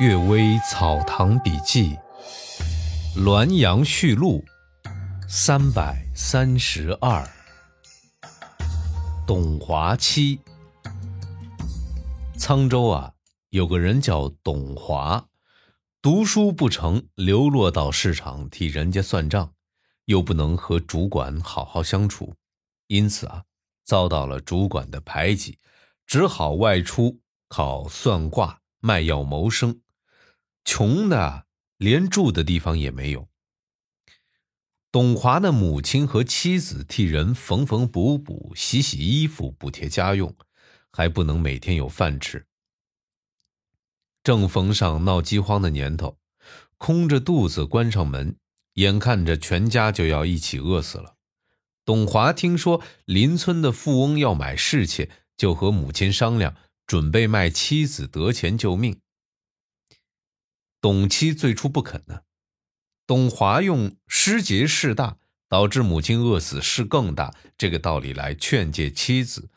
《岳微草堂笔记》《滦阳序录》三百三十二，董华妻。沧州啊，有个人叫董华，读书不成，流落到市场替人家算账，又不能和主管好好相处，因此啊，遭到了主管的排挤，只好外出靠算卦、卖药谋生。穷的连住的地方也没有。董华的母亲和妻子替人缝缝补补、洗洗衣服、补贴家用，还不能每天有饭吃。正逢上闹饥荒的年头，空着肚子关上门，眼看着全家就要一起饿死了。董华听说邻村的富翁要买侍妾，就和母亲商量，准备卖妻子得钱救命。董妻最初不肯呢，董华用失节事大，导致母亲饿死事更大这个道理来劝诫妻子，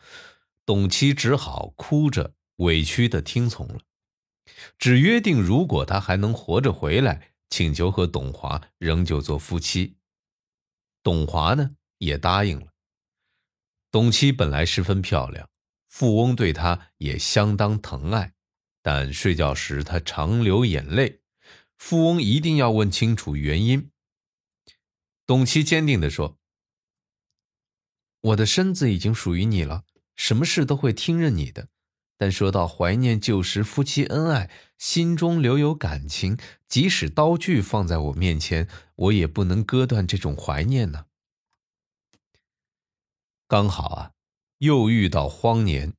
董妻只好哭着委屈的听从了，只约定如果他还能活着回来，请求和董华仍旧做夫妻。董华呢也答应了。董妻本来十分漂亮，富翁对她也相当疼爱。但睡觉时她常流眼泪，富翁一定要问清楚原因。董琦坚定地说：“我的身子已经属于你了，什么事都会听任你的。但说到怀念旧时夫妻恩爱，心中留有感情，即使刀具放在我面前，我也不能割断这种怀念呢。”刚好啊，又遇到荒年，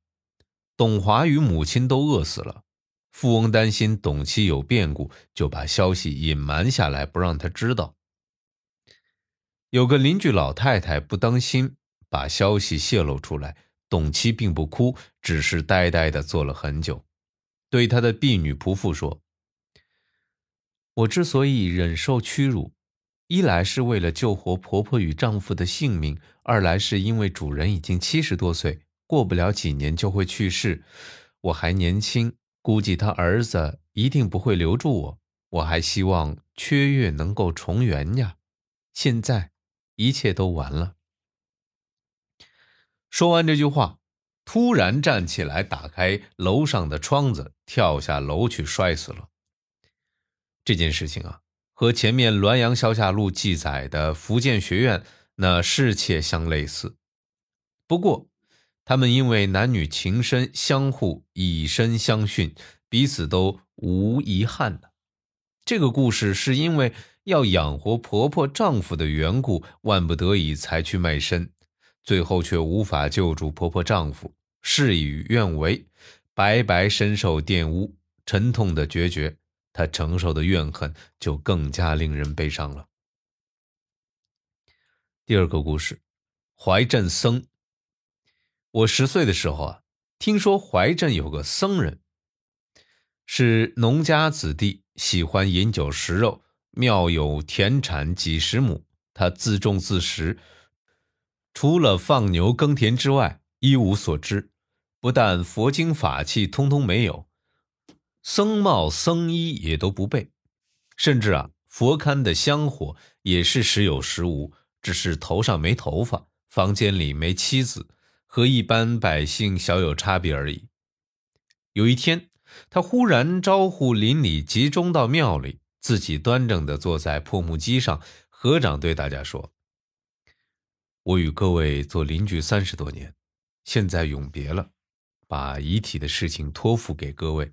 董华与母亲都饿死了。富翁担心董妻有变故，就把消息隐瞒下来，不让他知道。有个邻居老太太不当心，把消息泄露出来。董妻并不哭，只是呆呆的坐了很久，对他的婢女仆妇说：“我之所以忍受屈辱，一来是为了救活婆婆与丈夫的性命，二来是因为主人已经七十多岁，过不了几年就会去世，我还年轻。”估计他儿子一定不会留住我，我还希望缺月能够重圆呀。现在一切都完了。说完这句话，突然站起来，打开楼上的窗子，跳下楼去，摔死了。这件事情啊，和前面《滦阳消夏录》记载的福建学院那侍妾相类似，不过。他们因为男女情深，相互以身相殉，彼此都无遗憾的。这个故事是因为要养活婆婆丈夫的缘故，万不得已才去卖身，最后却无法救助婆婆丈夫，事与愿违，白白深受玷污，沉痛的决绝，她承受的怨恨就更加令人悲伤了。第二个故事，怀镇僧。我十岁的时候啊，听说怀镇有个僧人，是农家子弟，喜欢饮酒食肉，庙有田产几十亩，他自种自食，除了放牛耕田之外，一无所知。不但佛经法器通通没有，僧帽僧衣也都不备，甚至啊，佛龛的香火也是时有时无，只是头上没头发，房间里没妻子。和一般百姓小有差别而已。有一天，他忽然招呼邻里集中到庙里，自己端正地坐在破木机上，合掌对大家说：“我与各位做邻居三十多年，现在永别了，把遗体的事情托付给各位，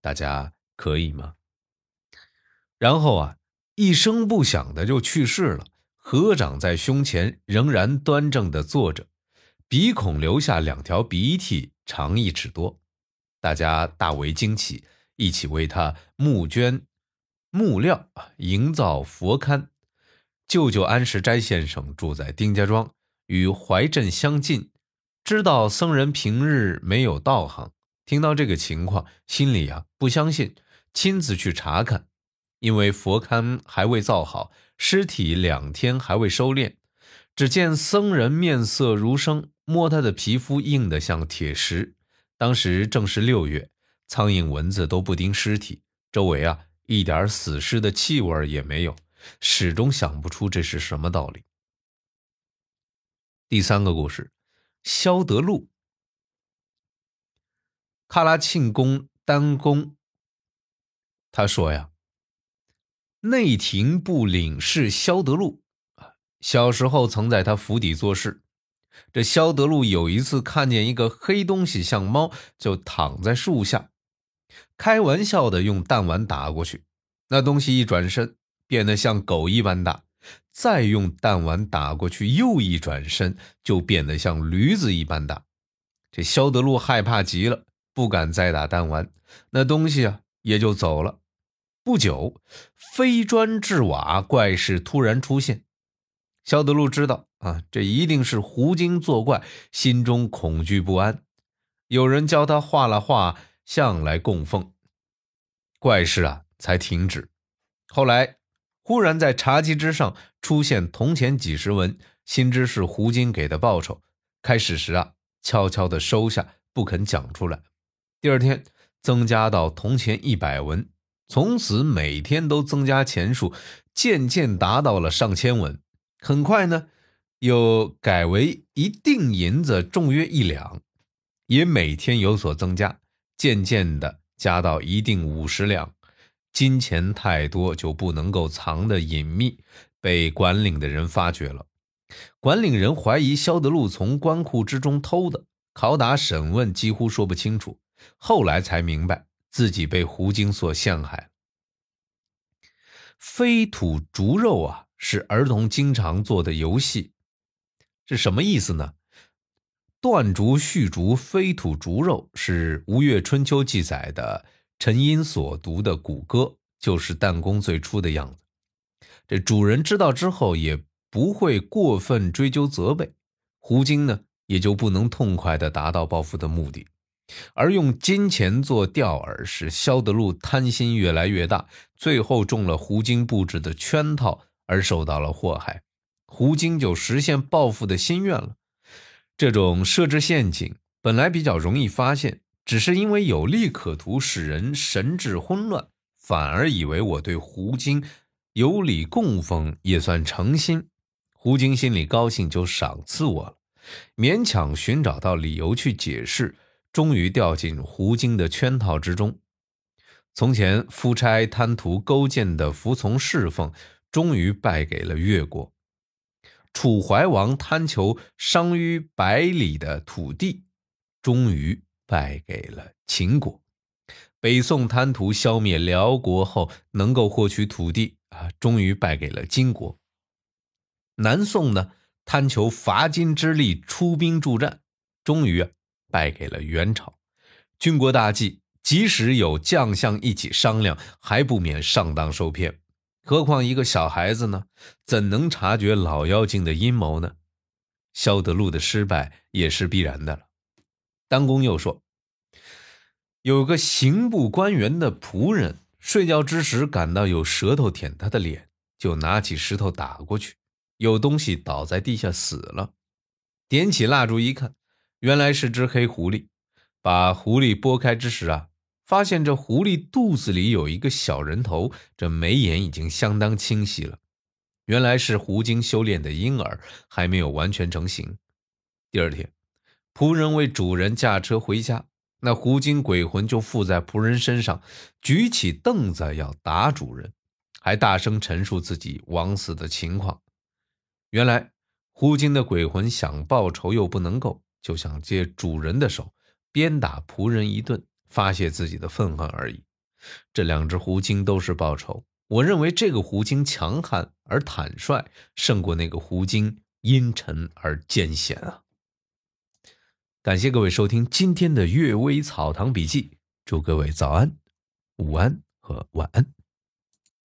大家可以吗？”然后啊，一声不响的就去世了，合掌在胸前，仍然端正地坐着。鼻孔留下两条鼻涕，长一尺多，大家大为惊奇，一起为他募捐木料，营造佛龛。舅舅安石斋先生住在丁家庄，与怀镇相近，知道僧人平日没有道行，听到这个情况，心里啊不相信，亲自去查看，因为佛龛还未造好，尸体两天还未收敛，只见僧人面色如生。摸他的皮肤硬得像铁石，当时正是六月，苍蝇蚊子都不叮尸体，周围啊一点死尸的气味也没有，始终想不出这是什么道理。第三个故事，萧德禄。喀拉庆宫丹宫，他说呀，内廷部领事萧德禄小时候曾在他府邸做事。这肖德禄有一次看见一个黑东西像猫，就躺在树下，开玩笑的用弹丸打过去。那东西一转身变得像狗一般大，再用弹丸打过去，又一转身就变得像驴子一般大。这肖德禄害怕极了，不敢再打弹丸，那东西啊也就走了。不久，飞砖掷瓦怪事突然出现。肖德禄知道啊，这一定是胡精作怪，心中恐惧不安。有人教他画了画像来供奉，怪事啊才停止。后来忽然在茶几之上出现铜钱几十文，心知是胡精给的报酬。开始时啊，悄悄地收下，不肯讲出来。第二天增加到铜钱一百文，从此每天都增加钱数，渐渐达到了上千文。很快呢，又改为一锭银子重约一两，也每天有所增加，渐渐的加到一锭五十两。金钱太多就不能够藏得隐秘，被管领的人发觉了。管领人怀疑萧德禄从官库之中偷的，拷打审问几乎说不清楚。后来才明白自己被胡经所陷害。飞土逐肉啊！是儿童经常做的游戏，是什么意思呢？断竹续竹，飞土逐肉，是吴越春秋记载的陈音所读的古歌，就是弹弓最初的样子。这主人知道之后，也不会过分追究责备，胡金呢，也就不能痛快的达到报复的目的，而用金钱做钓饵，使萧德禄贪心越来越大，最后中了胡金布置的圈套。而受到了祸害，胡金就实现报复的心愿了。这种设置陷阱本来比较容易发现，只是因为有利可图，使人神志混乱，反而以为我对胡金有礼供奉，也算诚心。胡金心里高兴，就赏赐我了。勉强寻找到理由去解释，终于掉进胡金的圈套之中。从前夫差贪图勾践的服从侍奉。终于败给了越国，楚怀王贪求商於百里的土地，终于败给了秦国。北宋贪图消灭辽国后能够获取土地啊，终于败给了金国。南宋呢，贪求伐金之力，出兵助战，终于啊败给了元朝。军国大计，即使有将相一起商量，还不免上当受骗。何况一个小孩子呢？怎能察觉老妖精的阴谋呢？萧德禄的失败也是必然的了。丹公又说，有个刑部官员的仆人睡觉之时感到有舌头舔他的脸，就拿起石头打过去，有东西倒在地下死了。点起蜡烛一看，原来是只黑狐狸。把狐狸拨开之时啊。发现这狐狸肚子里有一个小人头，这眉眼已经相当清晰了。原来是狐精修炼的婴儿，还没有完全成型。第二天，仆人为主人驾车回家，那狐精鬼魂就附在仆人身上，举起凳子要打主人，还大声陈述自己枉死的情况。原来胡精的鬼魂想报仇又不能够，就想借主人的手鞭打仆人一顿。发泄自己的愤恨而已。这两只狐精都是报仇。我认为这个狐精强悍而坦率，胜过那个狐精阴沉而艰险啊！感谢各位收听今天的《阅微草堂笔记》，祝各位早安、午安和晚安。